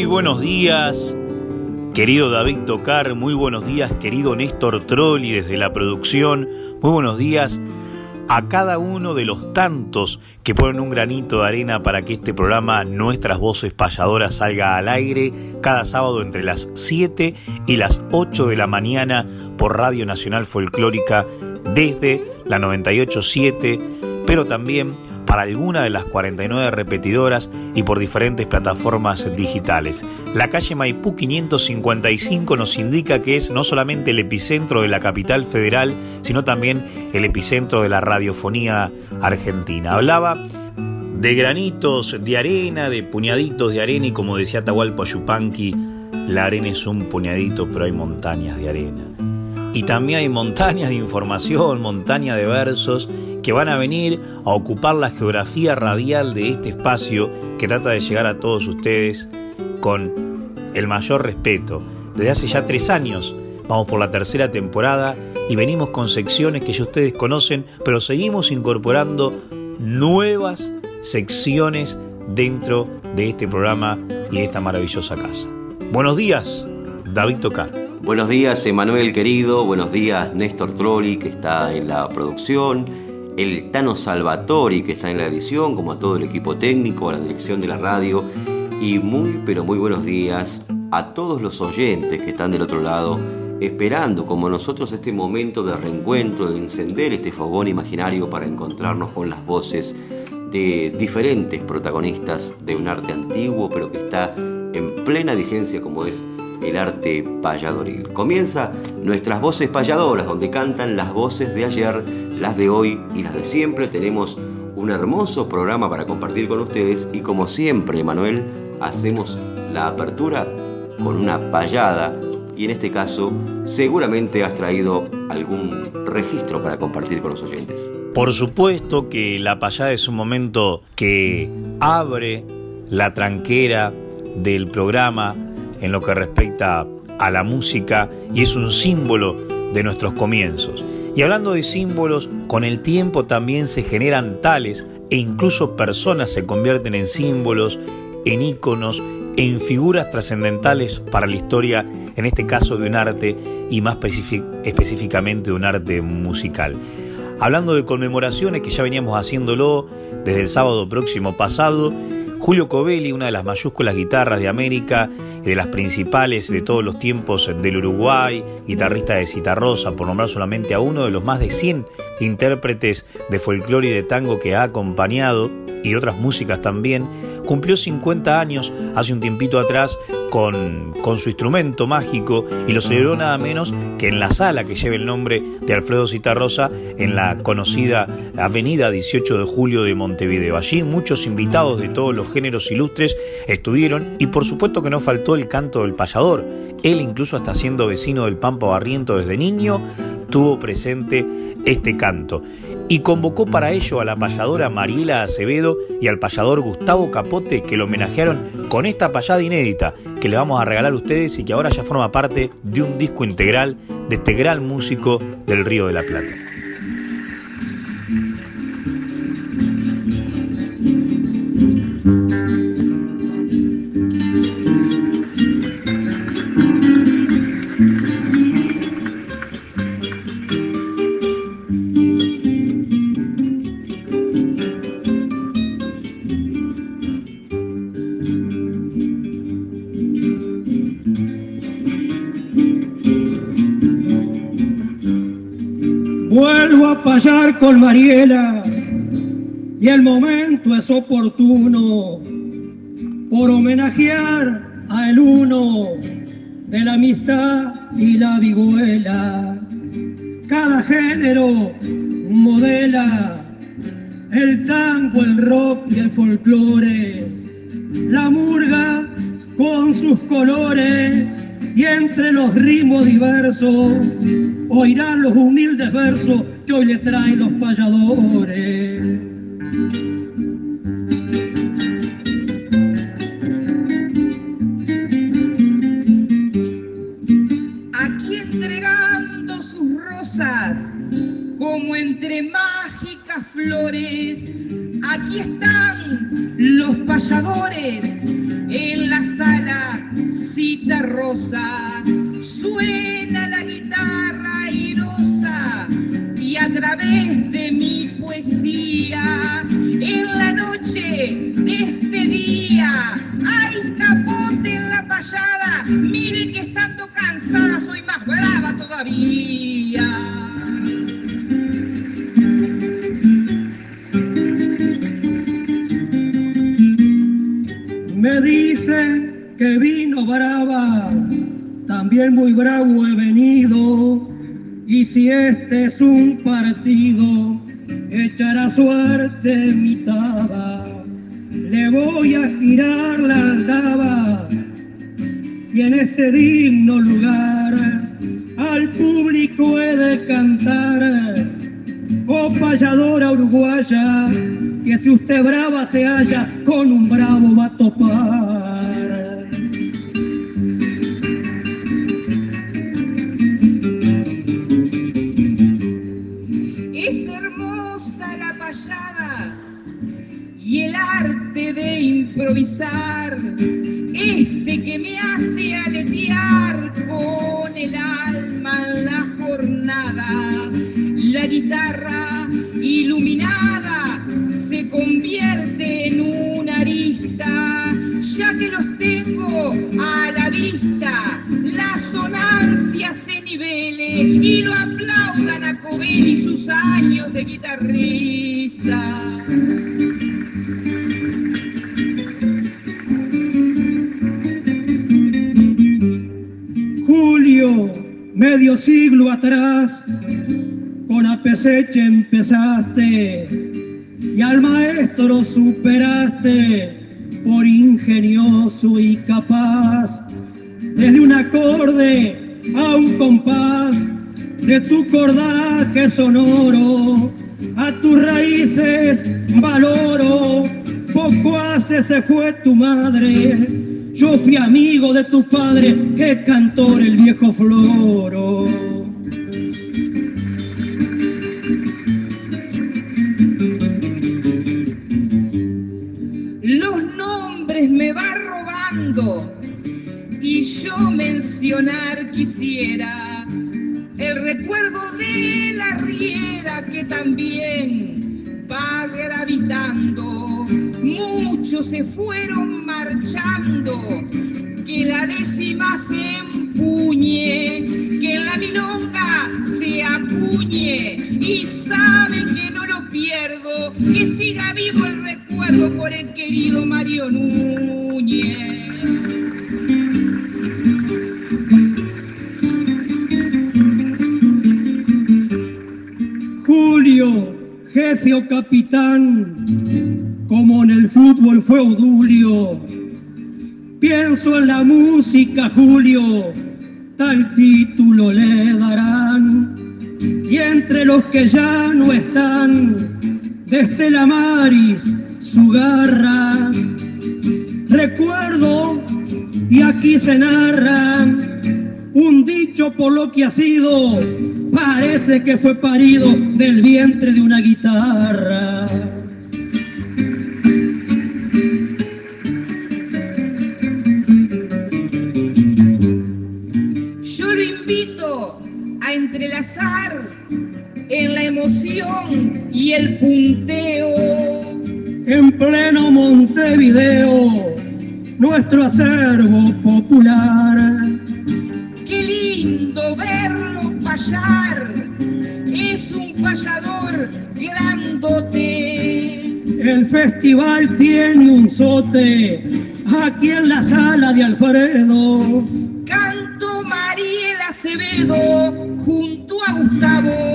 Muy buenos días, querido David Tocar, muy buenos días, querido Néstor Trolli desde la producción, muy buenos días a cada uno de los tantos que ponen un granito de arena para que este programa Nuestras Voces Payadoras salga al aire cada sábado entre las 7 y las 8 de la mañana por Radio Nacional Folclórica desde la 987, pero también para alguna de las 49 repetidoras y por diferentes plataformas digitales. La calle Maipú 555 nos indica que es no solamente el epicentro de la capital federal, sino también el epicentro de la radiofonía argentina. Hablaba de granitos de arena, de puñaditos de arena y como decía Tahualpa Yupanqui, la arena es un puñadito, pero hay montañas de arena. Y también hay montañas de información, montañas de versos que van a venir a ocupar la geografía radial de este espacio que trata de llegar a todos ustedes con el mayor respeto. Desde hace ya tres años vamos por la tercera temporada y venimos con secciones que ya ustedes conocen, pero seguimos incorporando nuevas secciones dentro de este programa y de esta maravillosa casa. Buenos días, David Tocar. Buenos días, Emanuel querido. Buenos días, Néstor Trolli, que está en la producción el Tano Salvatori que está en la edición, como a todo el equipo técnico, a la dirección de la radio. Y muy pero muy buenos días a todos los oyentes que están del otro lado esperando como nosotros este momento de reencuentro, de encender este fogón imaginario para encontrarnos con las voces de diferentes protagonistas de un arte antiguo pero que está en plena vigencia como es el arte payadoril. Comienza nuestras voces payadoras donde cantan las voces de ayer las de hoy y las de siempre. Tenemos un hermoso programa para compartir con ustedes y como siempre, Manuel, hacemos la apertura con una payada y en este caso seguramente has traído algún registro para compartir con los oyentes. Por supuesto que la payada es un momento que abre la tranquera del programa en lo que respecta a la música y es un símbolo de nuestros comienzos. Y hablando de símbolos, con el tiempo también se generan tales e incluso personas se convierten en símbolos, en íconos, en figuras trascendentales para la historia, en este caso de un arte y más específicamente de un arte musical. Hablando de conmemoraciones que ya veníamos haciéndolo desde el sábado próximo pasado, Julio Covelli, una de las mayúsculas guitarras de América y de las principales de todos los tiempos del Uruguay, guitarrista de Citarrosa, por nombrar solamente a uno de los más de 100 intérpretes de folclore y de tango que ha acompañado, y otras músicas también, cumplió 50 años hace un tiempito atrás con, con, su instrumento mágico y lo celebró nada menos que en la sala que lleva el nombre de Alfredo Citarrosa en la conocida Avenida 18 de Julio de Montevideo. Allí muchos invitados de todos los géneros ilustres estuvieron y por supuesto que no faltó el canto del payador. Él incluso hasta siendo vecino del Pampa Barriento desde niño tuvo presente este canto y convocó para ello a la payadora Mariela Acevedo y al payador Gustavo Capote que lo homenajearon con esta payada inédita que le vamos a regalar a ustedes y que ahora ya forma parte de un disco integral de este gran músico del Río de la Plata. Payar con Mariela y el momento es oportuno por homenajear a el uno de la amistad y la vihuela. Cada género modela el tango, el rock y el folclore, la murga con sus colores y entre los ritmos diversos oirán los humildes versos que hoy le traen los payadores. Arte de improvisar, este que me hace aletear con el alma en la jornada. La guitarra iluminada se convierte en una arista, ya que los tengo a la vista. La sonancia se nivele y lo aplaudan a Covelli sus años de guitarrista. Medio siglo atrás, con Apeseche empezaste y al maestro superaste por ingenioso y capaz. Desde un acorde a un compás de tu cordaje sonoro, a tus raíces valoro. Poco hace se fue tu madre, yo fui amigo de tu padre, que cantor el viejo Floro. Los nombres me va robando y yo mencionar quisiera el recuerdo de la riera que también va gravitando. Muchos se fueron marchando, que la décima se empuñe, que la milonga se acuñe y saben que no lo pierdo, que siga vivo el recuerdo por el querido Mario Núñez. Capitán, como en el fútbol fue Odulio. Pienso en la música, Julio, tal título le darán. Y entre los que ya no están, desde la Maris, su garra. Recuerdo, y aquí se narra, un dicho por lo que ha sido, parece que fue parido del vientre de una guitarra. Yo lo invito a entrelazar en la emoción y el punteo. En pleno Montevideo, nuestro acervo popular. Qué lindo verlo payar es un payador grandote. El festival tiene un sote aquí en la sala de Alfredo. Canto Mariela Acevedo junto a Gustavo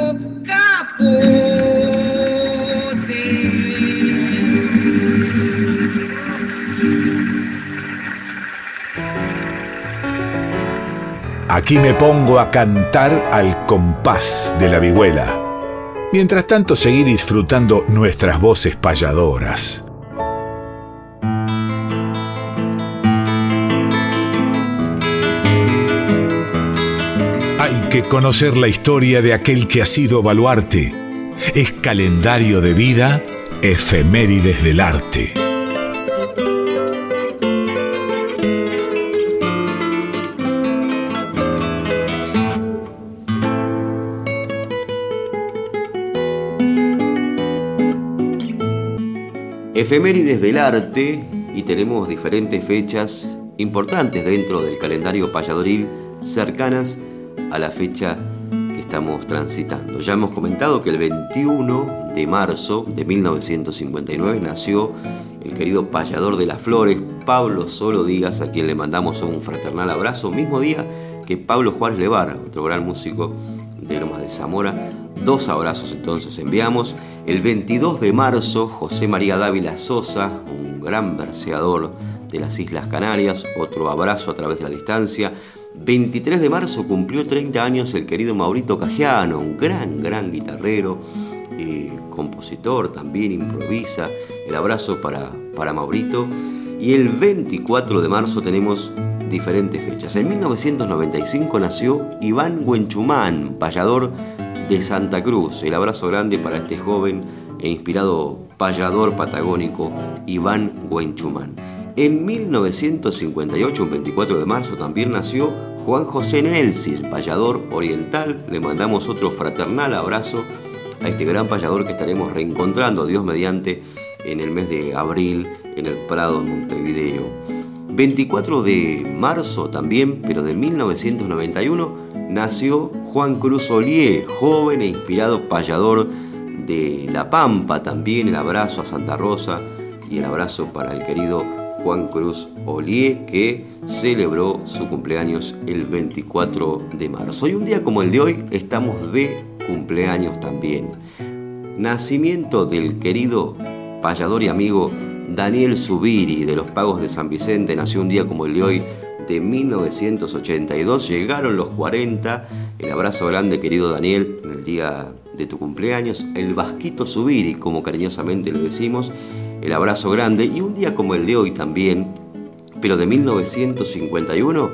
Aquí me pongo a cantar al compás de la vihuela. Mientras tanto, seguir disfrutando nuestras voces payadoras. Hay que conocer la historia de aquel que ha sido baluarte. Es calendario de vida, efemérides del arte. Efemérides del arte y tenemos diferentes fechas importantes dentro del calendario payadoril cercanas a la fecha que estamos transitando. Ya hemos comentado que el 21 de marzo de 1959 nació el querido payador de las flores, Pablo Solo Díaz, a quien le mandamos un fraternal abrazo, mismo día que Pablo Juárez Levar, otro gran músico de Lomas de Zamora. Dos abrazos entonces enviamos. El 22 de marzo, José María Dávila Sosa, un gran verseador de las Islas Canarias, otro abrazo a través de la distancia. 23 de marzo cumplió 30 años el querido Maurito Cajiano, un gran, gran guitarrero, eh, compositor, también improvisa. El abrazo para, para Maurito. Y el 24 de marzo tenemos diferentes fechas. En 1995 nació Iván Huenchumán, payador de Santa Cruz. El abrazo grande para este joven e inspirado payador patagónico Iván Huenchumán. En 1958, un 24 de marzo, también nació Juan José Nelsis, payador oriental. Le mandamos otro fraternal abrazo a este gran payador que estaremos reencontrando, Dios mediante, en el mes de abril en el Prado de Montevideo. 24 de marzo también, pero de 1991, nació Juan Cruz Olié, joven e inspirado payador de La Pampa, también el abrazo a Santa Rosa y el abrazo para el querido Juan Cruz Olié, que celebró su cumpleaños el 24 de marzo. Y un día como el de hoy estamos de cumpleaños también. Nacimiento del querido payador y amigo Daniel Subiri de los Pagos de San Vicente, nació un día como el de hoy de 1982. Llegaron los 40. El abrazo grande, querido Daniel, en el día de tu cumpleaños. El Vasquito Subiri, como cariñosamente le decimos. El abrazo grande. Y un día como el de hoy también, pero de 1951,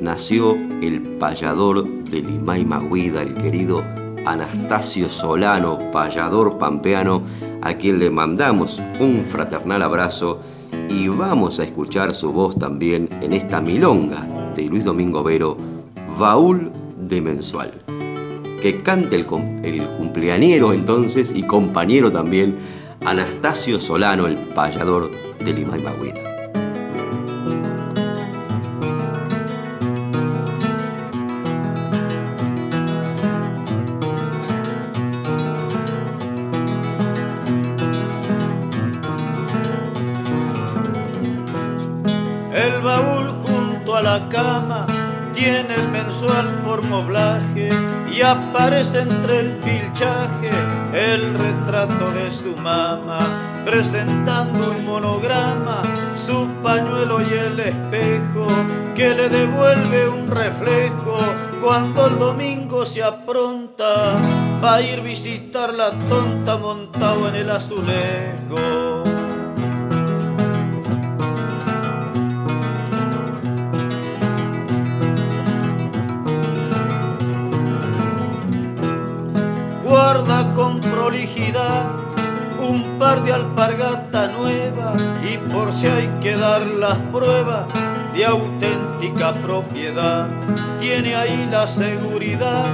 nació el payador de Limay Maguida, el querido Anastasio Solano, payador pampeano, a quien le mandamos un fraternal abrazo y vamos a escuchar su voz también en esta milonga de Luis Domingo Vero, Baúl de Mensual. Que cante el, cumpleañero entonces y compañero también, Anastasio Solano, el payador de Lima y. tiene el mensual por moblaje y aparece entre el pilchaje el retrato de su mamá, presentando un monograma, su pañuelo y el espejo que le devuelve un reflejo cuando el domingo se apronta va a ir visitar la tonta montado en el azulejo. Un par de alpargata nueva y por si hay que dar las pruebas de auténtica propiedad, tiene ahí la seguridad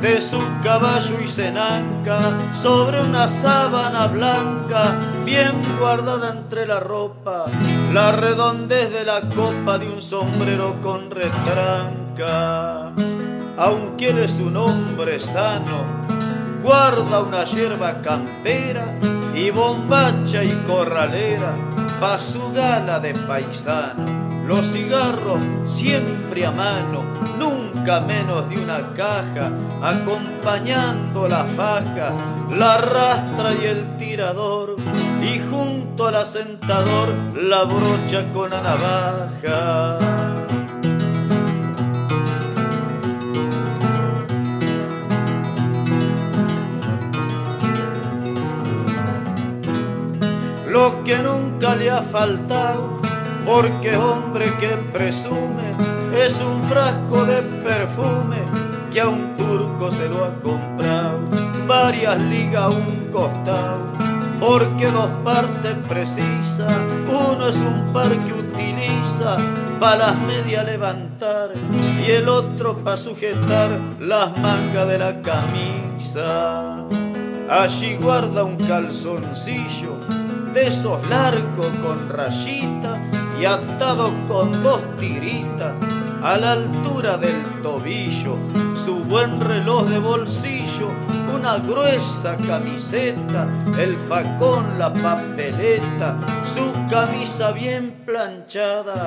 de su caballo y cenanca sobre una sábana blanca bien guardada entre la ropa, la redondez de la copa de un sombrero con retranca. Aunque él es un hombre sano, guarda una hierba campera y bombacha y corralera pa' su gala de paisano. Los cigarros siempre a mano, nunca menos de una caja, acompañando la faja, la rastra y el tirador, y junto al asentador la brocha con la navaja. Lo que nunca le ha faltado porque hombre que presume es un frasco de perfume que a un turco se lo ha comprado, varias ligas a un costado, porque dos partes precisa, uno es un par que utiliza para las medias levantar y el otro para sujetar las mangas de la camisa. Allí guarda un calzoncillo de largos con rayita y atado con dos tiritas a la altura del tobillo, su buen reloj de bolsillo, una gruesa camiseta, el facón, la papeleta, su camisa bien planchada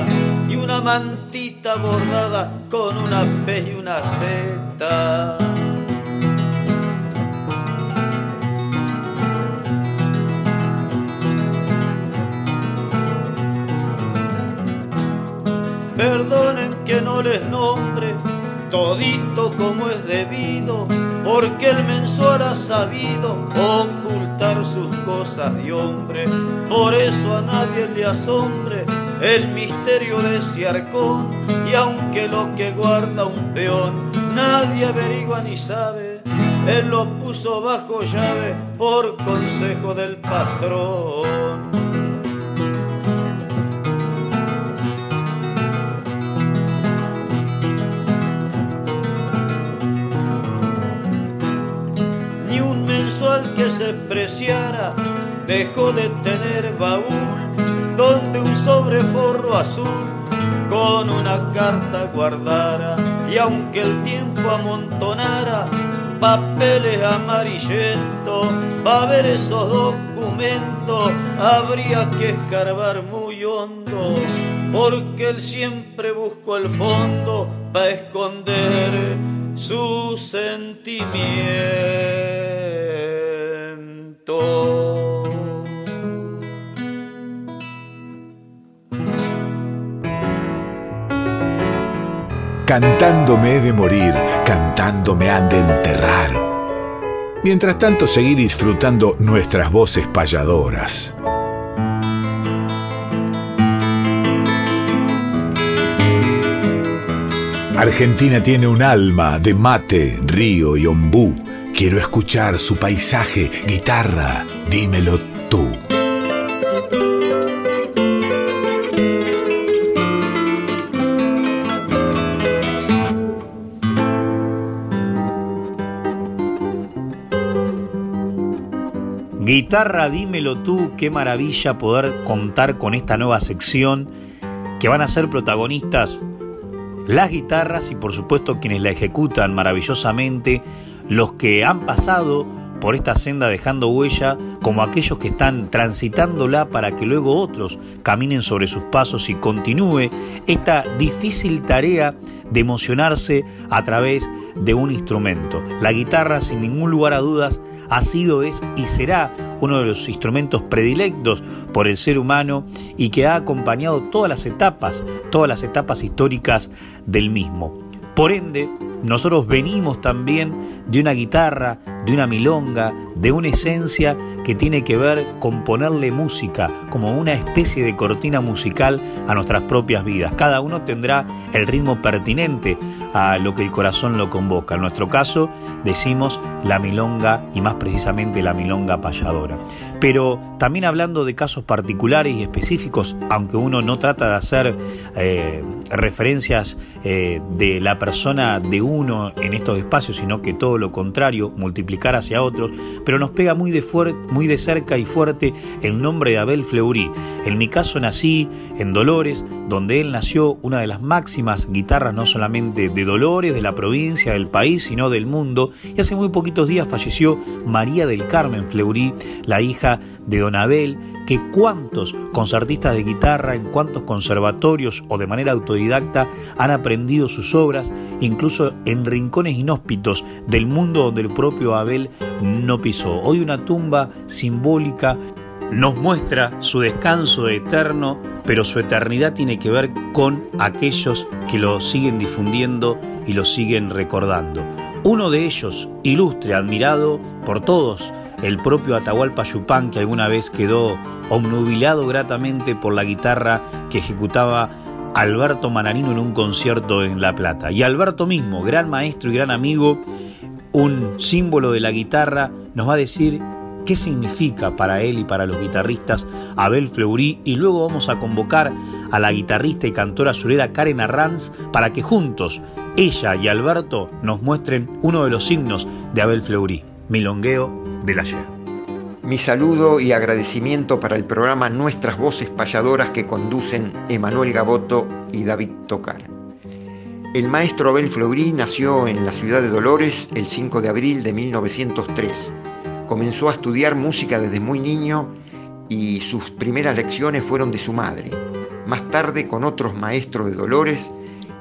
y una mantita bordada con una P y una Z. Perdonen que no les nombre todito como es debido, porque el mensual ha sabido ocultar sus cosas de hombre. Por eso a nadie le asombre el misterio de ese arcón, y aunque lo que guarda un peón nadie averigua ni sabe, él lo puso bajo llave por consejo del patrón. Que se preciara dejó de tener baúl donde un sobreforro azul con una carta guardara. Y aunque el tiempo amontonara papeles amarillentos para ver esos documentos habría que escarbar muy hondo porque él siempre buscó el fondo para esconder su sentimiento Cantándome he de morir, cantándome han de enterrar. Mientras tanto, seguir disfrutando nuestras voces payadoras. Argentina tiene un alma de mate, río y ombú. Quiero escuchar su paisaje, guitarra, dímelo tú. Guitarra, dímelo tú, qué maravilla poder contar con esta nueva sección que van a ser protagonistas las guitarras y por supuesto quienes la ejecutan maravillosamente los que han pasado por esta senda dejando huella, como aquellos que están transitándola para que luego otros caminen sobre sus pasos y continúe esta difícil tarea de emocionarse a través de un instrumento. La guitarra, sin ningún lugar a dudas, ha sido, es y será uno de los instrumentos predilectos por el ser humano y que ha acompañado todas las etapas, todas las etapas históricas del mismo. Por ende, nosotros venimos también de una guitarra, de una milonga, de una esencia que tiene que ver con ponerle música como una especie de cortina musical a nuestras propias vidas. Cada uno tendrá el ritmo pertinente a lo que el corazón lo convoca. En nuestro caso decimos la milonga y más precisamente la milonga payadora. Pero también hablando de casos particulares y específicos, aunque uno no trata de hacer eh, referencias eh, de la persona de uno en estos espacios, sino que todo lo contrario, multiplicar hacia otros, pero nos pega muy de, muy de cerca y fuerte el nombre de Abel Fleury. En mi caso nací en Dolores, donde él nació una de las máximas guitarras no solamente de Dolores, de la provincia, del país, sino del mundo, y hace muy poquitos días falleció María del Carmen Fleury, la hija de Don Abel, que cuántos concertistas de guitarra en cuántos conservatorios o de manera autodidacta han aprendido sus obras, incluso en rincones inhóspitos del mundo donde el propio Abel no pisó. Hoy una tumba simbólica nos muestra su descanso eterno, pero su eternidad tiene que ver con aquellos que lo siguen difundiendo y lo siguen recordando. Uno de ellos, ilustre, admirado por todos, el propio Atahualpa Yupán, que alguna vez quedó obnubilado gratamente por la guitarra que ejecutaba Alberto Manarino en un concierto en La Plata. Y Alberto mismo, gran maestro y gran amigo, un símbolo de la guitarra, nos va a decir qué significa para él y para los guitarristas Abel Fleury y luego vamos a convocar a la guitarrista y cantora surera Karen Arranz para que juntos ella y Alberto nos muestren uno de los signos de Abel Fleury, Milongueo del ayer. Mi saludo y agradecimiento para el programa Nuestras Voces Payadoras que conducen Emanuel Gaboto y David Tocar. El maestro Abel Fleury nació en la ciudad de Dolores el 5 de abril de 1903. Comenzó a estudiar música desde muy niño y sus primeras lecciones fueron de su madre. Más tarde, con otros maestros de Dolores,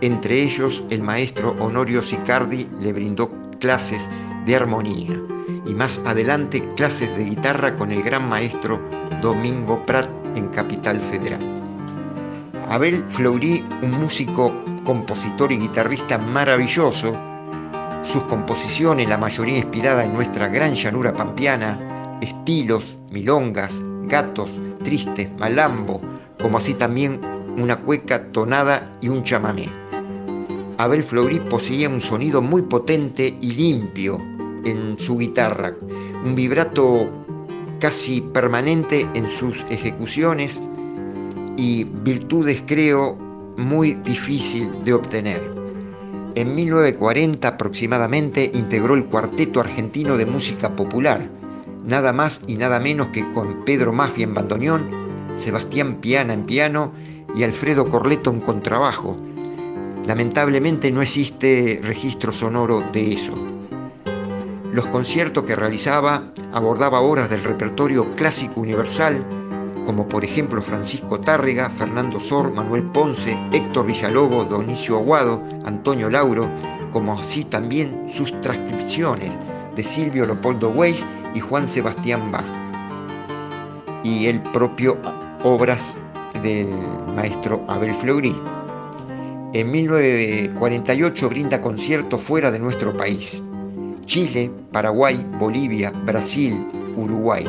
entre ellos el maestro Honorio Sicardi, le brindó clases de armonía y más adelante clases de guitarra con el gran maestro Domingo Prat en Capital Federal. Abel Fleury, un músico, compositor y guitarrista maravilloso, sus composiciones, la mayoría inspirada en nuestra gran llanura pampeana, estilos, milongas, gatos, tristes, malambo, como así también una cueca tonada y un chamamé. Abel Fleury poseía un sonido muy potente y limpio, en su guitarra, un vibrato casi permanente en sus ejecuciones y virtudes creo muy difícil de obtener. En 1940 aproximadamente integró el Cuarteto Argentino de Música Popular, nada más y nada menos que con Pedro Mafia en bandoneón, Sebastián Piana en piano y Alfredo Corleto en contrabajo. Lamentablemente no existe registro sonoro de eso. Los conciertos que realizaba abordaba obras del repertorio clásico universal, como por ejemplo Francisco Tárrega, Fernando Sor, Manuel Ponce, Héctor Villalobos, Donicio Aguado, Antonio Lauro, como así también sus transcripciones de Silvio Leopoldo Weiss y Juan Sebastián Bach, y el propio obras del maestro Abel Fleury. En 1948 brinda conciertos fuera de nuestro país. Chile, Paraguay, Bolivia, Brasil, Uruguay.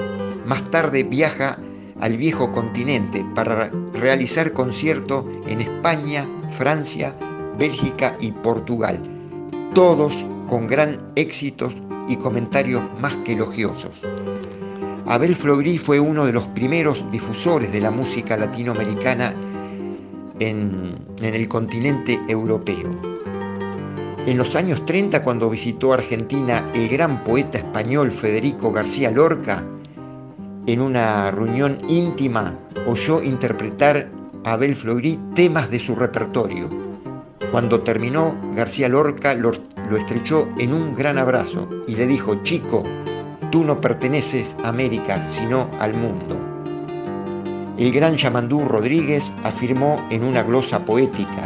Más tarde viaja al viejo continente para realizar conciertos en España, Francia, Bélgica y Portugal, todos con gran éxitos y comentarios más que elogiosos. Abel Fleury fue uno de los primeros difusores de la música latinoamericana en el continente europeo. En los años 30, cuando visitó Argentina el gran poeta español Federico García Lorca, en una reunión íntima oyó interpretar a Abel Fleury temas de su repertorio. Cuando terminó, García Lorca lo, estrechó en un gran abrazo y le dijo, chico, tú no perteneces a América, sino al mundo. El gran Yamandú Rodríguez afirmó en una glosa poética,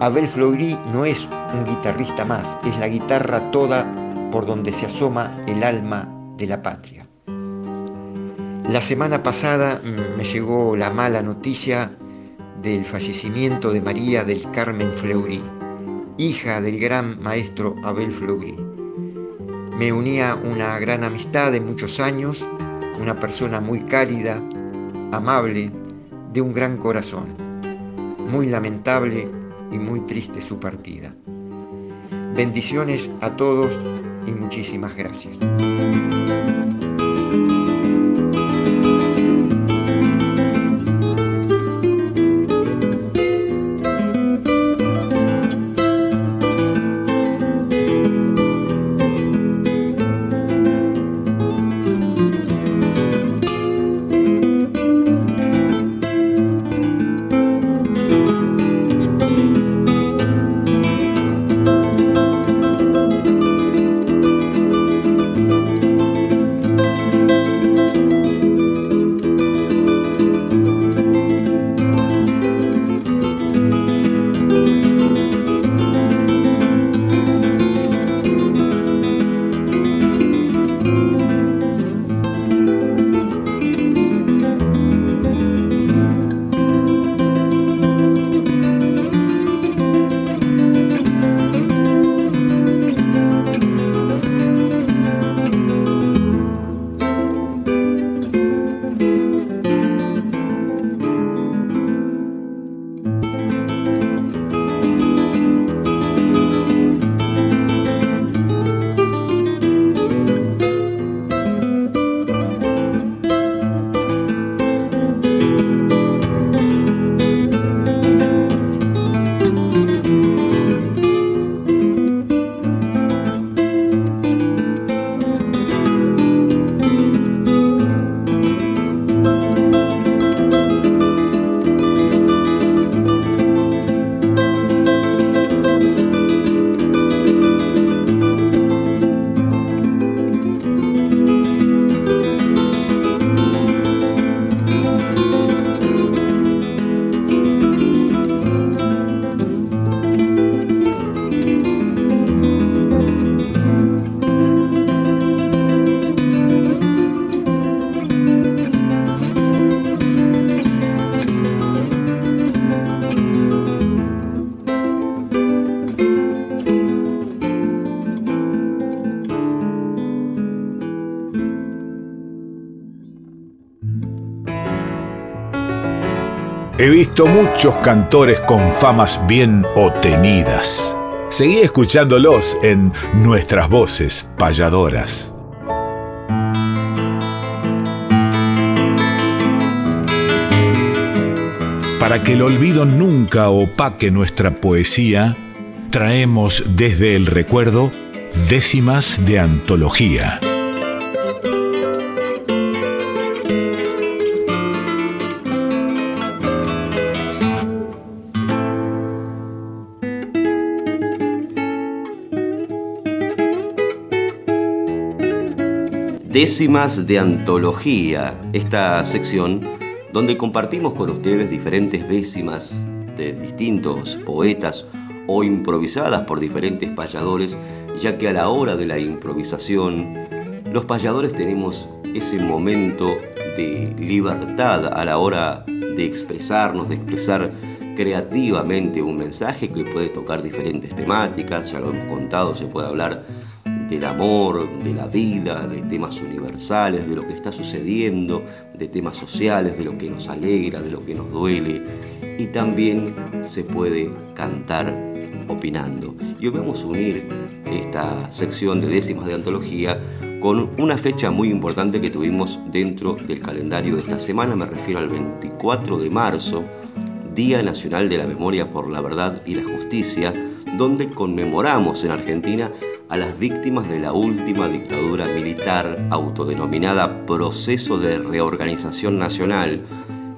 Abel Fleury no es un guitarrista más, es la guitarra toda por donde se asoma el alma de la patria. La semana pasada me llegó la mala noticia del fallecimiento de María del Carmen Fleury, hija del gran maestro Abel Fleury. Me unía una gran amistad de muchos años, una persona muy cálida, amable, de un gran corazón. Muy lamentable y muy triste su partida. Bendiciones a todos y muchísimas gracias. Visto muchos cantores con famas bien obtenidas. Seguí escuchándolos en nuestras voces payadoras. Para que el olvido nunca opaque nuestra poesía, traemos desde el recuerdo décimas de antología. Décimas de Antología, esta sección donde compartimos con ustedes diferentes décimas de distintos poetas o improvisadas por diferentes payadores, ya que a la hora de la improvisación, los payadores tenemos ese momento de libertad a la hora de expresarnos, de expresar creativamente un mensaje que puede tocar diferentes temáticas, ya lo hemos contado, se puede hablar del amor, de la vida, de temas universales, de lo que está sucediendo, de temas sociales, de lo que nos alegra, de lo que nos duele. Y también se puede cantar opinando. Y hoy vamos a unir esta sección de décimas de antología con una fecha muy importante que tuvimos dentro del calendario de esta semana, me refiero al 24 de marzo, Día Nacional de la Memoria por la Verdad y la Justicia, donde conmemoramos en Argentina a las víctimas de la última dictadura militar autodenominada Proceso de Reorganización Nacional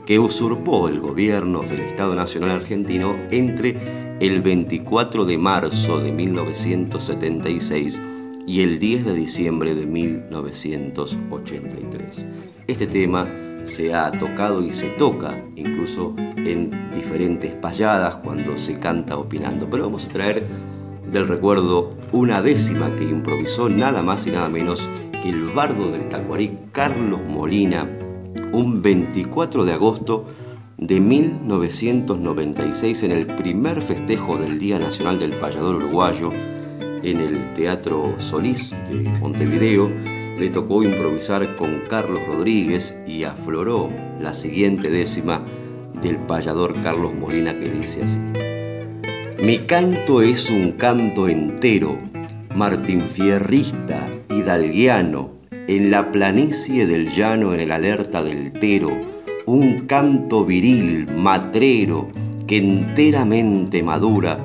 que usurpó el gobierno del Estado Nacional Argentino entre el 24 de marzo de 1976 y el 10 de diciembre de 1983. Este tema se ha tocado y se toca incluso en diferentes payadas cuando se canta opinando, pero vamos a traer del recuerdo una décima que improvisó nada más y nada menos que el bardo del Tacuarí Carlos Molina un 24 de agosto de 1996 en el primer festejo del Día Nacional del Payador Uruguayo en el Teatro Solís de Montevideo le tocó improvisar con Carlos Rodríguez y afloró la siguiente décima del payador Carlos Molina que dice así. Mi canto es un canto entero, martinfierrista, hidalguiano, en la planicie del llano en el alerta del Tero, un canto viril, matrero, que enteramente madura,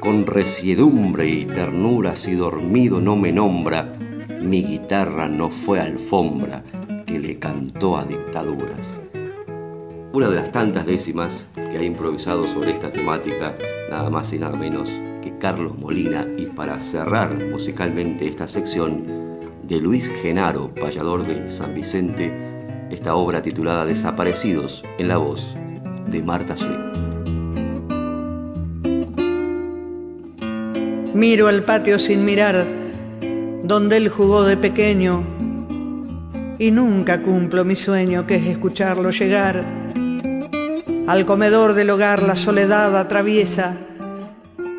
con resiedumbre y ternura si dormido no me nombra, mi guitarra no fue alfombra que le cantó a dictaduras. Una de las tantas décimas que ha improvisado sobre esta temática nada más y nada menos que Carlos Molina y para cerrar musicalmente esta sección de Luis Genaro, payador de San Vicente, esta obra titulada Desaparecidos en la voz de Marta Swing. Miro el patio sin mirar, donde él jugó de pequeño, y nunca cumplo mi sueño que es escucharlo llegar al comedor del hogar la soledad atraviesa.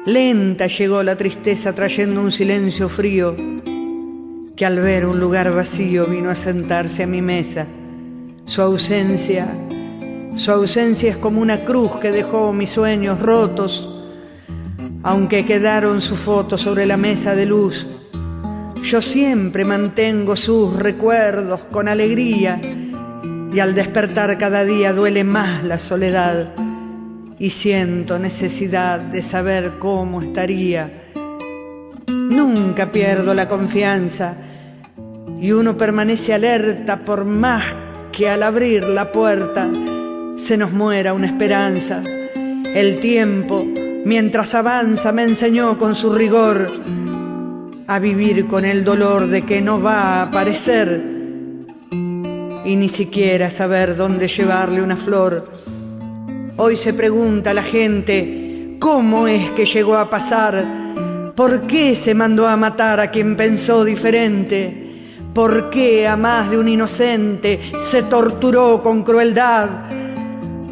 Lenta llegó la tristeza trayendo un silencio frío que al ver un lugar vacío vino a sentarse a mi mesa. Su ausencia, su ausencia es como una cruz que dejó mis sueños rotos, aunque quedaron sus fotos sobre la mesa de luz. Yo siempre mantengo sus recuerdos con alegría y al despertar cada día duele más la soledad y siento necesidad de saber cómo estaría. Nunca pierdo la confianza y uno permanece alerta por más que al abrir la puerta se nos muera una esperanza. El tiempo, mientras avanza, me enseñó con su rigor a vivir con el dolor de que no va a aparecer y ni siquiera saber dónde llevarle una flor. Hoy se pregunta la gente, ¿cómo es que llegó a pasar? ¿Por qué se mandó a matar a quien pensó diferente? ¿Por qué a más de un inocente se torturó con crueldad?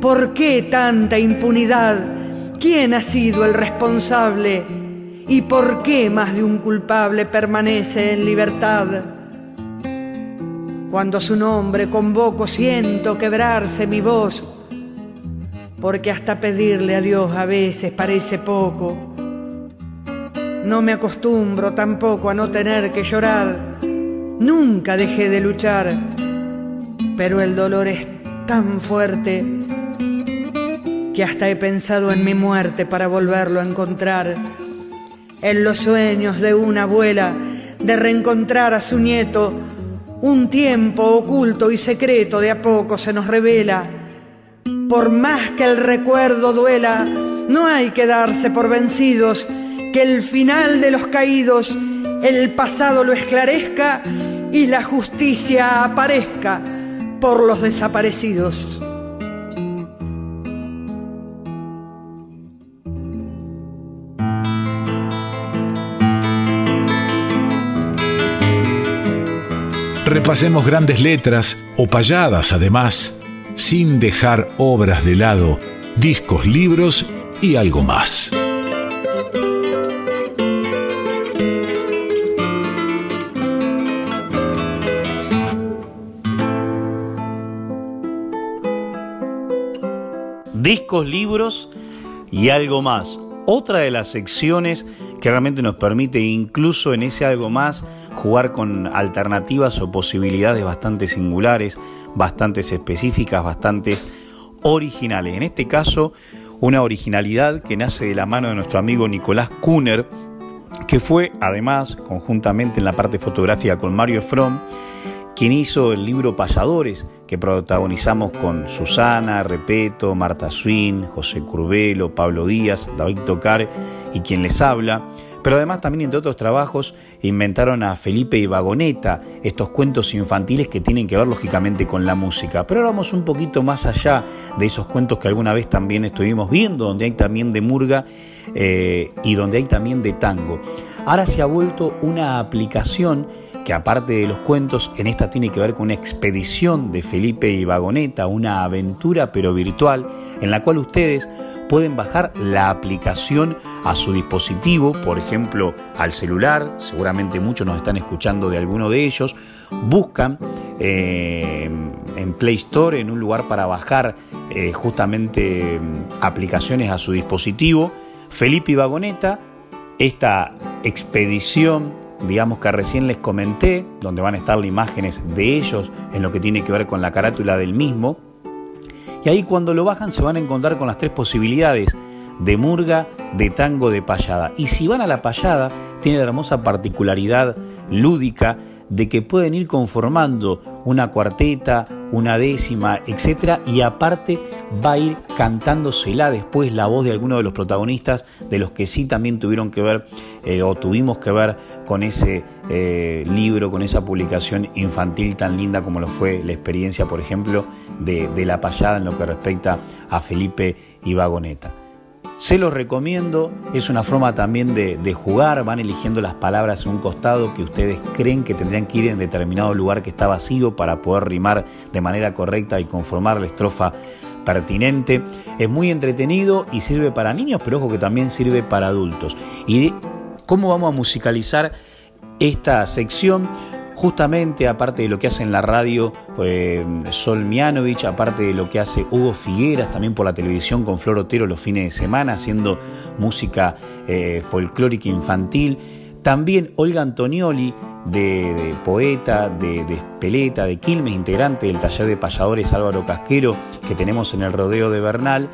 ¿Por qué tanta impunidad? ¿Quién ha sido el responsable? ¿Y por qué más de un culpable permanece en libertad? Cuando su nombre convoco siento quebrarse mi voz. porque hasta pedirle a Dios a veces parece poco. No me acostumbro tampoco a no tener que llorar, nunca dejé de luchar, pero el dolor es tan fuerte que hasta he pensado en mi muerte para volverlo a encontrar. En los sueños de una abuela de reencontrar a su nieto, un tiempo oculto y secreto de a poco se nos revela. Por más que el recuerdo duela, no hay que darse por vencidos, que el final de los caídos, el pasado lo esclarezca y la justicia aparezca por los desaparecidos. Repasemos grandes letras o payadas además, sin dejar obras de lado, discos, libros y algo más. Discos, libros y algo más. Otra de las secciones que realmente nos permite incluso en ese algo más jugar con alternativas o posibilidades bastante singulares, bastante específicas, bastante originales. En este caso, una originalidad que nace de la mano de nuestro amigo Nicolás Kuhner, que fue además, conjuntamente en la parte fotográfica con Mario From, quien hizo el libro Payadores, que protagonizamos con Susana, Repeto, Marta Swin, José Curbelo, Pablo Díaz, David Tocar y quien les habla. Pero además también, entre otros trabajos, inventaron a Felipe y Vagoneta, estos cuentos infantiles que tienen que ver lógicamente con la música. Pero ahora vamos un poquito más allá de esos cuentos que alguna vez también estuvimos viendo, donde hay también de murga eh, y donde hay también de tango. Ahora se ha vuelto una aplicación que aparte de los cuentos, en esta tiene que ver con una expedición de Felipe y Vagoneta, una aventura pero virtual, en la cual ustedes pueden bajar la aplicación a su dispositivo, por ejemplo al celular, seguramente muchos nos están escuchando de alguno de ellos, buscan eh, en Play Store, en un lugar para bajar eh, justamente mm, aplicaciones a su dispositivo, Felipe y Vagoneta, esta expedición digamos que recién les comenté, donde van a estar las imágenes de ellos en lo que tiene que ver con la carátula del mismo, y ahí cuando lo bajan se van a encontrar con las tres posibilidades de murga, de tango, de payada. Y si van a la payada, tiene la hermosa particularidad lúdica de que pueden ir conformando una cuarteta, una décima, etc. Y aparte va a ir cantándosela después la voz de alguno de los protagonistas, de los que sí también tuvieron que ver eh, o tuvimos que ver con ese eh, libro, con esa publicación infantil tan linda como lo fue la experiencia, por ejemplo, de, La Payada en lo que respecta a Felipe y Vagoneta. Se los recomiendo, es una forma también de, jugar, van eligiendo las palabras en un costado que ustedes creen que tendrían que ir en determinado lugar que está vacío para poder rimar de manera correcta y conformar la estrofa pertinente. Es muy entretenido y sirve para niños, pero ojo que también sirve para adultos. ¿Y cómo vamos a musicalizar esta sección? Justamente aparte de lo que hace en la radio pues, Sol Mianovich, aparte de lo que hace Hugo Figueras, también por la televisión con Flor Otero los fines de semana, haciendo música eh, folclórica infantil. También Olga Antonioli, de, poeta, de, de, de Quilmes, integrante del taller de payadores Álvaro Casquero que tenemos en el rodeo de Bernal,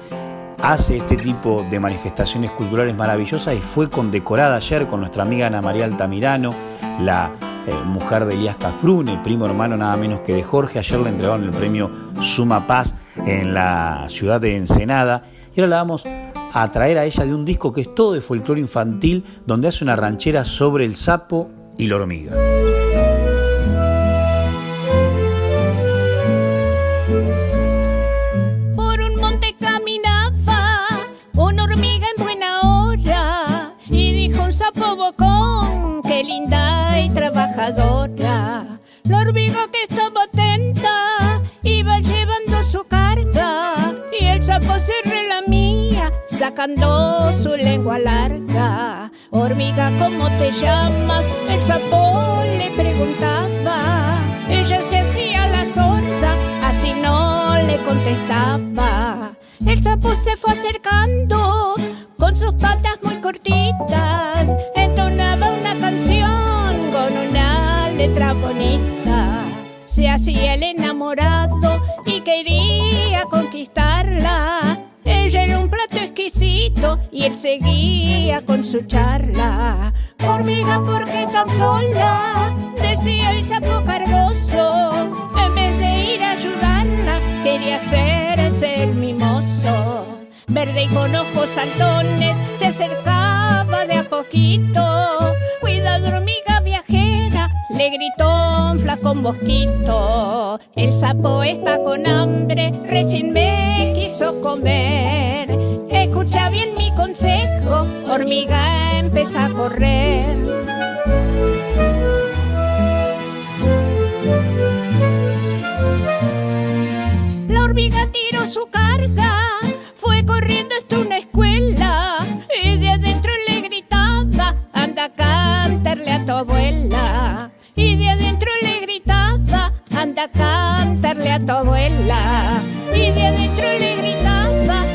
hace este tipo de manifestaciones culturales maravillosas y fue condecorada ayer con nuestra amiga Ana María Altamirano, la eh, mujer de Elías Cafrune, primo hermano nada menos que de Jorge. Ayer le entregaron el premio Suma Paz en la ciudad de Ensenada. Y ahora la vamos a traer a ella de un disco que es todo de folclore infantil, donde hace una ranchera sobre el sapo y la hormiga. La hormiga que estaba atenta iba llevando su carga y el sapo se la mía sacando su lengua larga. Hormiga, ¿cómo te llamas? El sapo le preguntaba. Ella se hacía la sorda, así no le contestaba. El sapo se fue acercando con sus patas muy cortitas. Entonaba bonita. Se hacía el enamorado y quería conquistarla. Ella era un plato exquisito y él seguía con su charla. Hormiga, ¿por qué tan sola? Decía el sapo cargoso. En vez de ir a ayudarla, quería hacerse el mimoso. Verde y con ojos saltones, se acercaba de a poquito. Cuidado, hormiga un flaco mosquito. El sapo está con hambre, recién me quiso comer. Escucha bien mi consejo, hormiga empieza a correr. La hormiga tiró su carga, Y de le gritaba.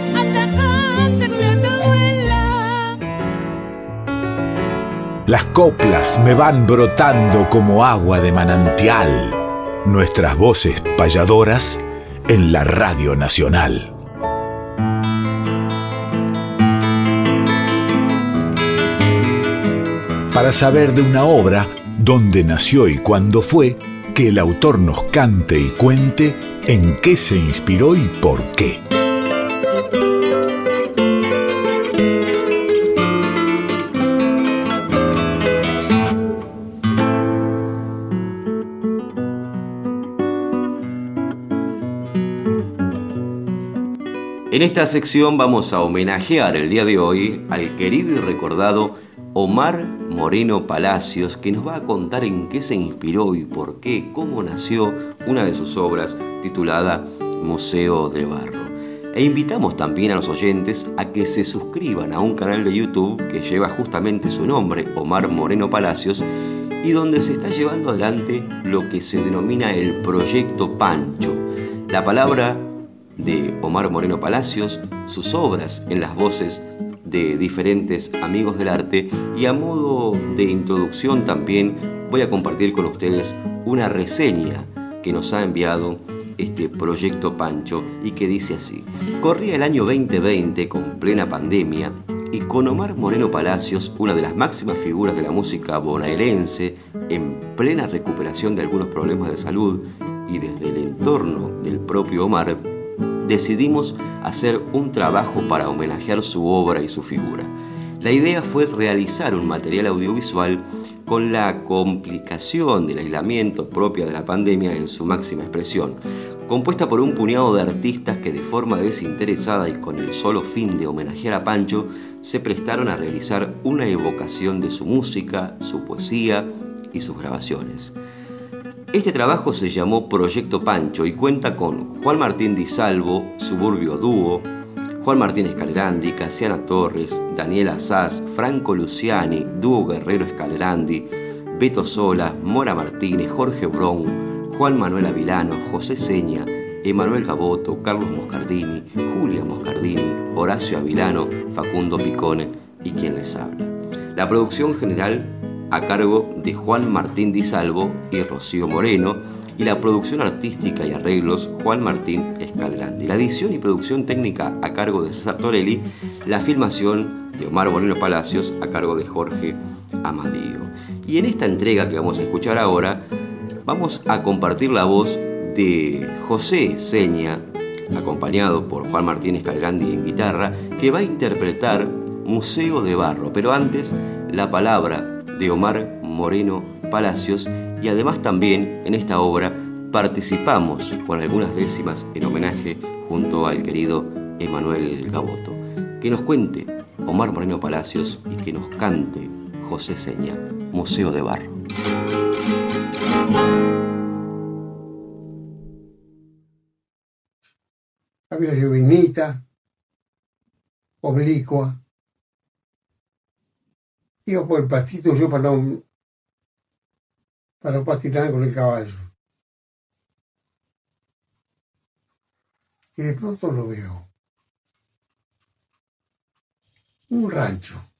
Las coplas me van brotando como agua de manantial. Nuestras voces payadoras en la Radio Nacional. Para saber de una obra, dónde nació y cuándo fue, que el autor nos cante y cuente en qué se inspiró y por qué. En esta sección vamos a homenajear el día de hoy al querido y recordado Omar Moreno Palacios, que nos va a contar en qué se inspiró y por qué, cómo nació una de sus obras titulada Museo de Barro. E invitamos también a los oyentes a que se suscriban a un canal de YouTube que lleva justamente su nombre, Omar Moreno Palacios, y donde se está llevando adelante lo que se denomina el Proyecto Pancho. La palabra de Omar Moreno Palacios, sus obras en las voces diferentes amigos del arte y a modo de introducción también voy a compartir con ustedes una reseña que nos ha enviado este proyecto Pancho y que dice así. Corría el año 2020 con plena pandemia y con Omar Moreno Palacios, una de las máximas figuras de la música bonaerense, en plena recuperación de algunos problemas de salud y desde el entorno del propio Omar, decidimos hacer un trabajo para homenajear su obra y su figura. La idea fue realizar un material audiovisual con la complicación del aislamiento propia de la pandemia en su máxima expresión, compuesta por un puñado de artistas que de forma desinteresada y con el solo fin de homenajear a Pancho, se prestaron a realizar una evocación de su música, su poesía y sus grabaciones. Este trabajo se llamó Proyecto Pancho y cuenta con Juan Martín Di Salvo, Suburbio Dúo, Juan Martín Escalerandi, Casiana Torres, Daniela Sass, Franco Luciani, Dúo Guerrero Escalerandi, Beto Sola, Mora Martínez, Jorge Bron, Juan Manuel Avilano, José Seña, Emanuel Gaboto, Carlos Moscardini, Julia Moscardini, Horacio Avilano, Facundo Picone y quien les habla. La producción general a cargo de Juan Martín Di Salvo y Rocío Moreno, y la producción artística y arreglos Juan Martín Escalgrande. La edición y producción técnica a cargo de César Torelli, la filmación de Omar Moreno Palacios a cargo de Jorge Amadío. Y en esta entrega que vamos a escuchar ahora, vamos a compartir la voz de José Seña, acompañado por Juan Martín Escalgrandi en guitarra, que va a interpretar Museo de Barro, pero antes la palabra de Omar Moreno Palacios y además también en esta obra participamos con algunas décimas en homenaje junto al querido Emanuel Gaboto. Que nos cuente Omar Moreno Palacios y que nos cante José Seña, Museo de Barro. Había lluvinita, oblicua. Iba por el pastito yo para no, para no patinar con el caballo. Y de pronto lo veo. un rancho.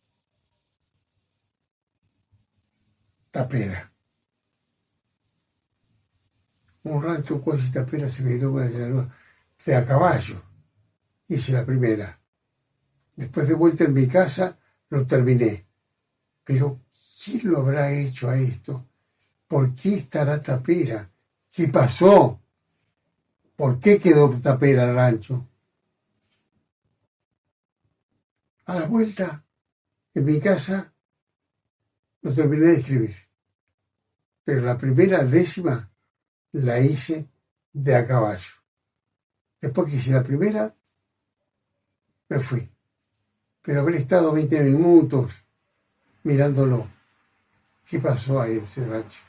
Tapera. Un rancho cuasi tapera se me con la de a caballo. Hice la primera. Después de vuelta en mi casa, lo terminé. Pero, ¿quién lo habrá hecho a esto? ¿Por qué estará tapera? ¿Qué pasó? ¿Por qué quedó tapera el rancho? A la vuelta, en mi casa, lo terminé de escribir. Pero la primera décima la hice de a caballo. Después que hice la primera, me fui. Pero habré estado 20 minutos mirándolo. ¿Qué pasó ahí en ese rancho?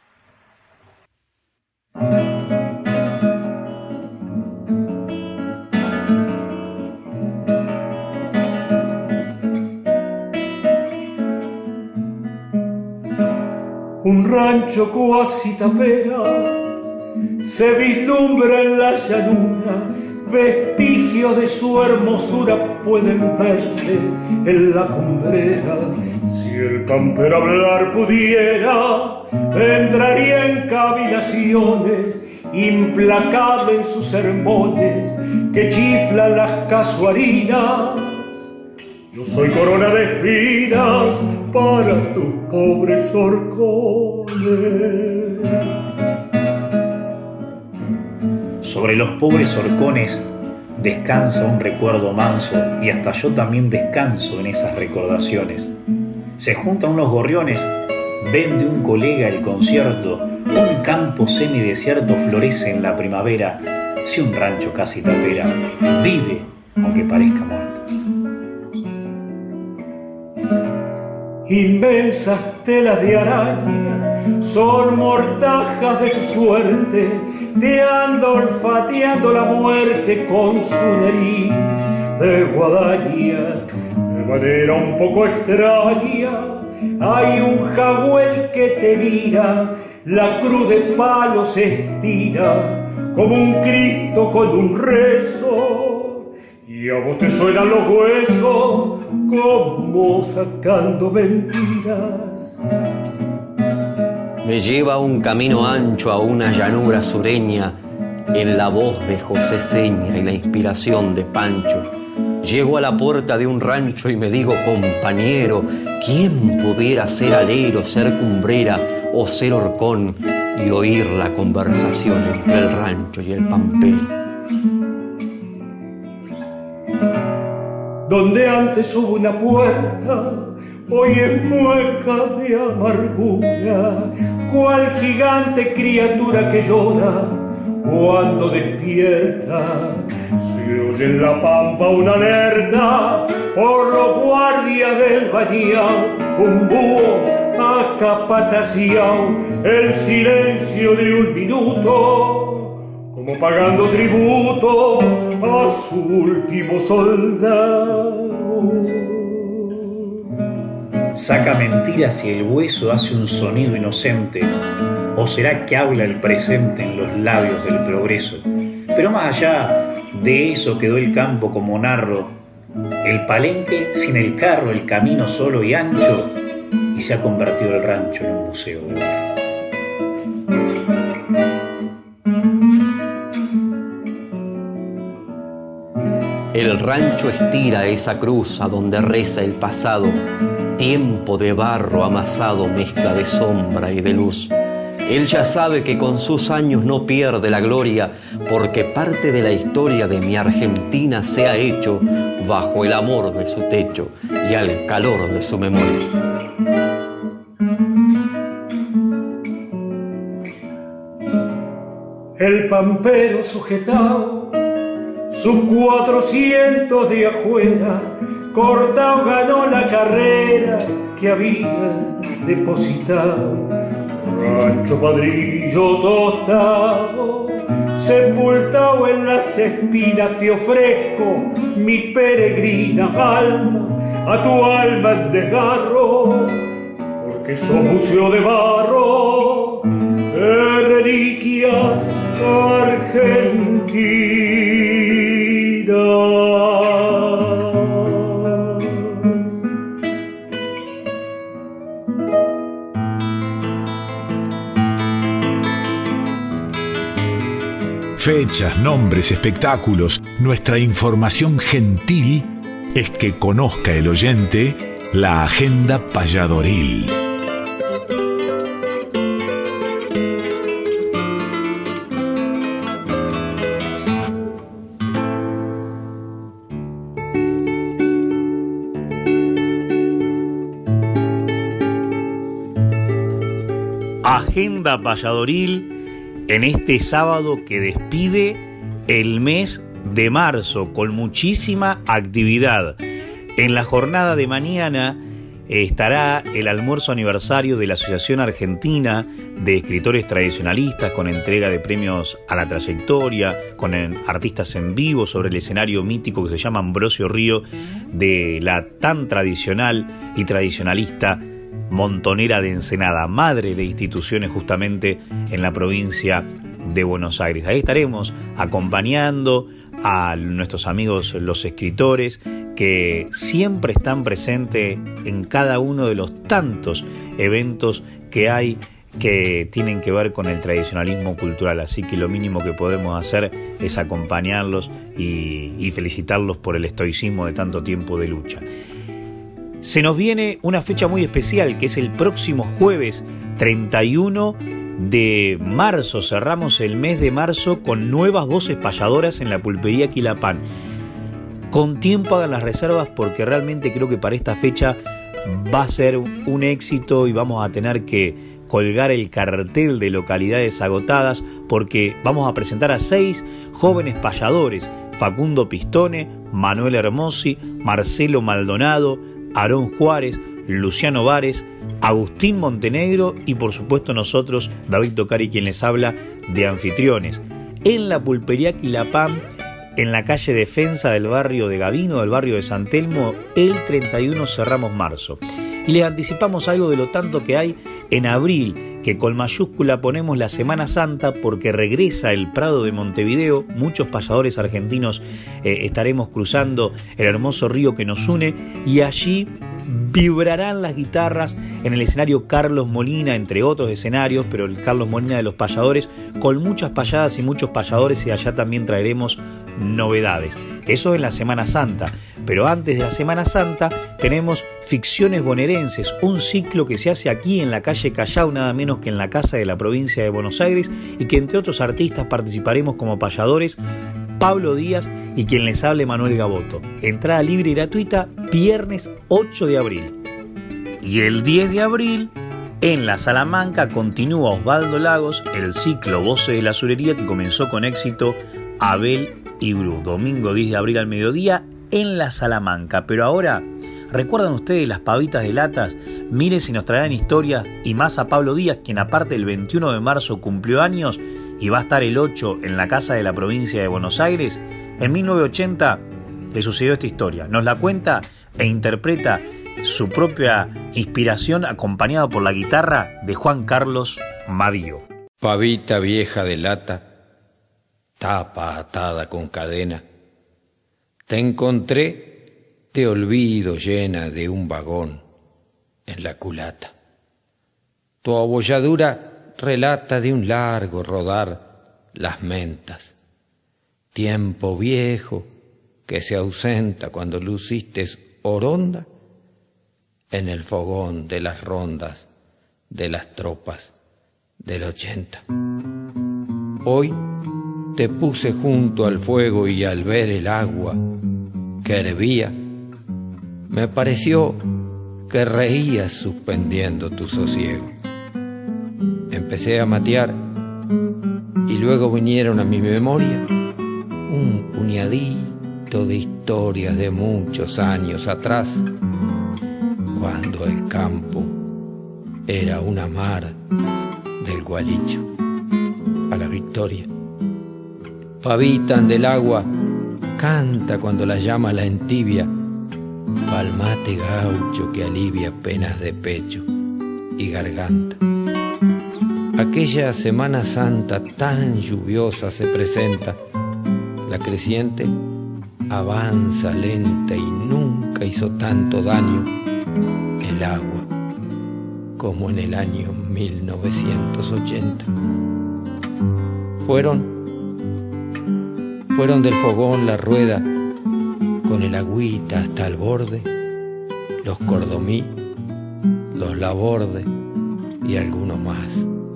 un rancho cuasi tapera, se vislumbra en la llanura, vestigios de su hermosura pueden verse en la cumbrera. Si el campero hablar pudiera, entraría en cavilaciones, implacable en sus sermones que chiflan las casuarinas yo soy corona de espinas para tus pobres horcones. Sobre los pobres horcones descansa un recuerdo manso y hasta yo también descanso en esas recordaciones. Se juntan unos gorriones, vende un colega el concierto, un campo semidesierto florece en la primavera, si un rancho casi tapera vive aunque parezca muerto. Inmensas telas de araña son mortajas de suerte, te anda olfateando la muerte con su nariz de guadaña. De manera un poco extraña, hay un jaguel que te mira, la cruz de palo se estira como un Cristo con un rezo y a vos te suenan los huesos como sacando mentiras. Me lleva un camino ancho a una llanura sureña en la voz de José Seña y la inspiración de Pancho. Llego a la puerta de un rancho y me digo, compañero, ¿quién pudiera ser alero, ser cumbrera o ser horcón y oír la conversación entre el rancho y el pampero? donde antes hubo una puerta, hoy es mueca de amargura, cual gigante criatura que llora cuando despierta. Se oye en la pampa una alerta por los guardias del Bahía, un búho acapataciao, el silencio de un minuto como pagando tributo a su último soldado. Saca mentiras si el hueso hace un sonido inocente, o será que habla el presente en los labios del progreso. Pero más allá de eso quedó el campo como narro, el palenque sin el carro, el camino solo y ancho, y se ha convertido el rancho en un museo. de El rancho estira esa cruz a donde reza el pasado, tiempo de barro amasado, mezcla de sombra y de luz. Él ya sabe que con sus años no pierde la gloria, porque parte de la historia de mi Argentina se ha hecho bajo el amor de su techo y al calor de su memoria. El pampero sujetado sus cuatrocientos de afuera, cortado ganó la carrera que había depositado. Rancho padrillo tostado, sepultado en las espinas, te ofrezco mi peregrina alma, a tu alma en desgarro, porque soy museo de barro, de reliquias argentinas. Fechas, nombres, espectáculos, nuestra información gentil es que conozca el oyente la agenda payadoril. Agenda Payadoril en este sábado que despide el mes de marzo con muchísima actividad. En la jornada de mañana estará el almuerzo aniversario de la Asociación Argentina de Escritores Tradicionalistas con entrega de premios a la trayectoria, con artistas en vivo sobre el escenario mítico que se llama Ambrosio Río de la tan tradicional y tradicionalista montonera de Ensenada, madre de instituciones justamente en la provincia de Buenos Aires. Ahí estaremos acompañando a nuestros amigos los escritores que siempre están presentes en cada uno de los tantos eventos que hay que tienen que ver con el tradicionalismo cultural. Así que lo mínimo que podemos hacer es acompañarlos y, y felicitarlos por el estoicismo de tanto tiempo de lucha. Se nos viene una fecha muy especial que es el próximo jueves 31 de marzo. Cerramos el mes de marzo con nuevas voces payadoras en la pulpería Quilapán. Con tiempo hagan las reservas porque realmente creo que para esta fecha va a ser un éxito y vamos a tener que colgar el cartel de localidades agotadas porque vamos a presentar a seis jóvenes payadores. Facundo Pistone, Manuel Hermosi, Marcelo Maldonado, Aarón Juárez, Luciano Vares, Agustín Montenegro y por supuesto nosotros, David Tocari, quien les habla de anfitriones. En la pulpería Quilapam, en la calle Defensa del barrio de Gavino, del barrio de San Telmo, el 31 cerramos marzo. Y les anticipamos algo de lo tanto que hay en abril, que con mayúscula ponemos la Semana Santa porque regresa el Prado de Montevideo, muchos payadores argentinos eh, estaremos cruzando el hermoso río que nos une y allí vibrarán las guitarras en el escenario Carlos Molina, entre otros escenarios, pero el Carlos Molina de los payadores, con muchas payadas y muchos payadores y allá también traeremos novedades. Eso en la Semana Santa, pero antes de la Semana Santa tenemos Ficciones Bonaerenses, un ciclo que se hace aquí en la calle Callao, nada menos que en la Casa de la Provincia de Buenos Aires, y que entre otros artistas participaremos como payadores Pablo Díaz y quien les hable Manuel Gaboto. Entrada libre y gratuita viernes 8 de abril. Y el 10 de abril, en la Salamanca continúa Osvaldo Lagos el ciclo Voces de la Azulería que comenzó con éxito Abel y Bru. Domingo 10 de abril al mediodía en la Salamanca. Pero ahora, ¿recuerdan ustedes las pavitas de latas? Miren si nos traerán historias y más a Pablo Díaz, quien aparte el 21 de marzo cumplió años y va a estar el 8 en la Casa de la Provincia de Buenos Aires, en 1980 le sucedió esta historia. Nos la cuenta e interpreta su propia inspiración acompañado por la guitarra de Juan Carlos Madío. Pavita vieja de lata, tapa atada con cadena, te encontré, te olvido llena de un vagón en la culata. Tu abolladura relata de un largo rodar las mentas. Tiempo viejo que se ausenta cuando luciste oronda en el fogón de las rondas de las tropas del ochenta. Hoy te puse junto al fuego y al ver el agua que hervía, me pareció que reías suspendiendo tu sosiego empecé a matear y luego vinieron a mi memoria un puñadito de historias de muchos años atrás, cuando el campo era una mar del gualicho a la victoria. Pavitan del agua, canta cuando la llama la entibia, palmate gaucho que alivia penas de pecho y garganta. Aquella Semana Santa tan lluviosa se presenta. La creciente avanza lenta y nunca hizo tanto daño el agua como en el año 1980. Fueron Fueron del fogón la rueda con el agüita hasta el borde, los cordomí, los laborde y algunos más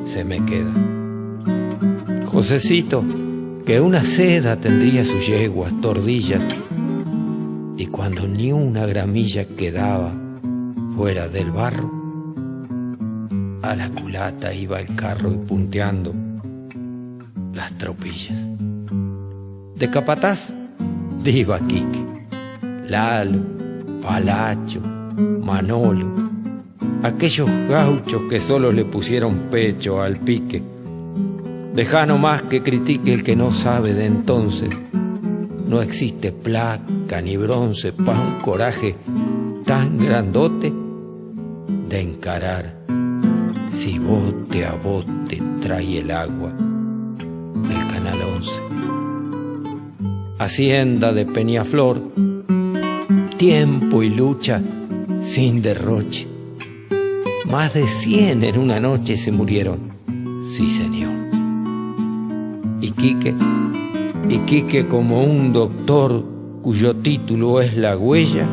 se me quedan. Josecito, que una seda tendría sus yeguas, tordillas, y cuando ni una gramilla quedaba fuera del barro, a la culata iba el carro y punteando las tropillas. De capataz, diva Quique, Lalo, Palacho, Manolo, aquellos gauchos que solo le pusieron pecho al pique. Deja más que critique el que no sabe de entonces. No existe placa ni bronce para un coraje tan grandote de encarar si bote a bote trae el agua Hacienda de Peñaflor, tiempo y lucha sin derroche. Más de cien en una noche se murieron, sí señor. Y Quique, y Quique como un doctor cuyo título es la huella,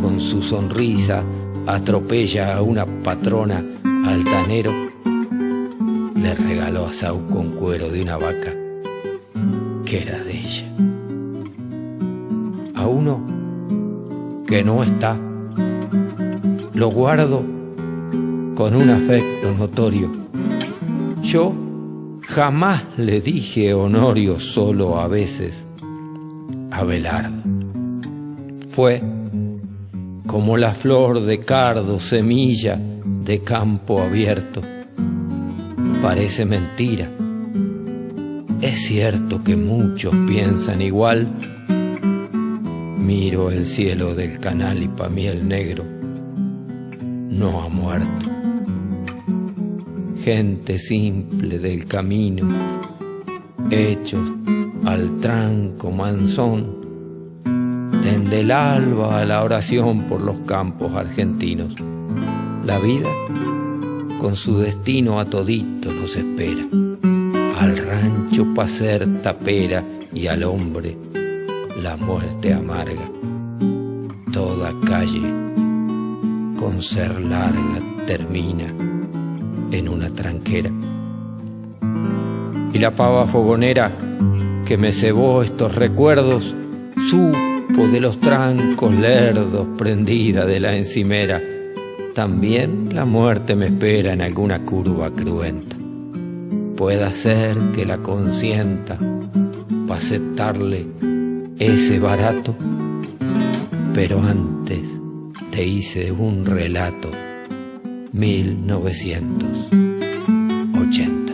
con su sonrisa atropella a una patrona altanero, le regaló a Sau con cuero de una vaca que era de ella. A uno que no está, lo guardo con un afecto notorio. Yo jamás le dije Honorio solo a veces a Belardo. Fue como la flor de cardo, semilla, de campo abierto. Parece mentira. Es cierto que muchos piensan igual. Miro el cielo del canal y pa' mí el negro no ha muerto. Gente simple del camino, hechos al tranco manzón, desde el alba a la oración por los campos argentinos la vida con su destino a todito nos espera. Al rancho pa' ser tapera y al hombre la muerte amarga. Toda calle con ser larga termina en una tranquera. Y la pava fogonera que me cebó estos recuerdos supo de los trancos lerdos prendida de la encimera también la muerte me espera en alguna curva cruenta. Pueda ser que la consienta para aceptarle ese barato, pero antes te hice un relato 1980.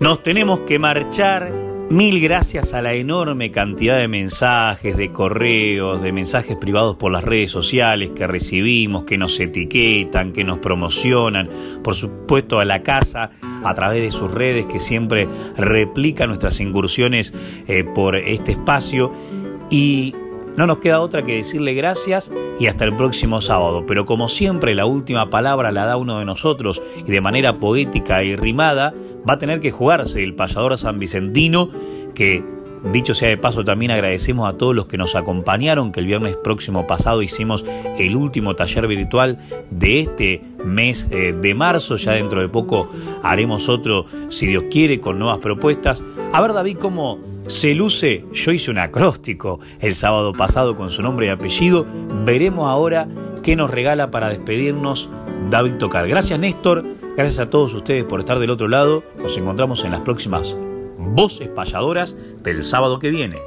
Nos tenemos que marchar. Mil gracias a la enorme cantidad de mensajes, de correos, de mensajes privados por las redes sociales que recibimos, que nos etiquetan, que nos promocionan. Por supuesto a la casa a través de sus redes que siempre replica nuestras incursiones eh, por este espacio. Y no nos queda otra que decirle gracias y hasta el próximo sábado. Pero como siempre la última palabra la da uno de nosotros y de manera poética y rimada va a tener que jugarse el payador San Vicentino, que dicho sea de paso también agradecemos a todos los que nos acompañaron, que el viernes próximo pasado hicimos el último taller virtual de este mes eh, de marzo, ya dentro de poco haremos otro, si Dios quiere, con nuevas propuestas. A ver David, cómo se luce, yo hice un acróstico el sábado pasado con su nombre y apellido, veremos ahora qué nos regala para despedirnos David Tocar. Gracias Néstor, Gracias a todos ustedes por estar del otro lado. Nos encontramos en las próximas voces payadoras del sábado que viene.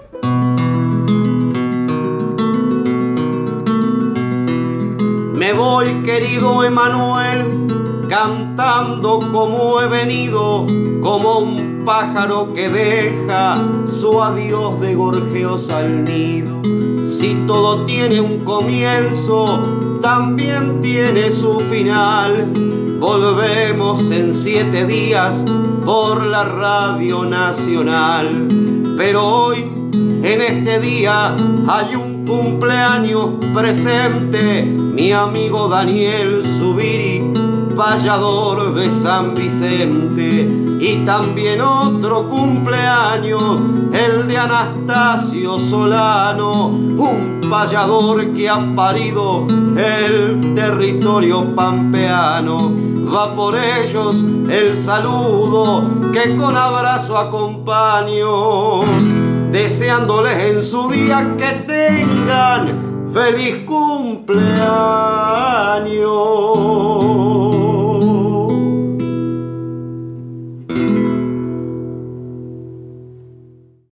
Me voy, querido Emanuel, cantando como he venido, como un pájaro que deja su adiós de gorjeos al nido. Si todo tiene un comienzo, también tiene su final Volvemos en siete días por la Radio Nacional. Pero hoy, en este día, hay un cumpleaños presente mi amigo Daniel Subiri, payador de San Vicente. Y también otro cumpleaños, el de Anastasio Solano, un payador que ha parido el territorio pampeano. Va por ellos el saludo que con abrazo acompaño deseándoles en su día que tengan feliz cumpleaños.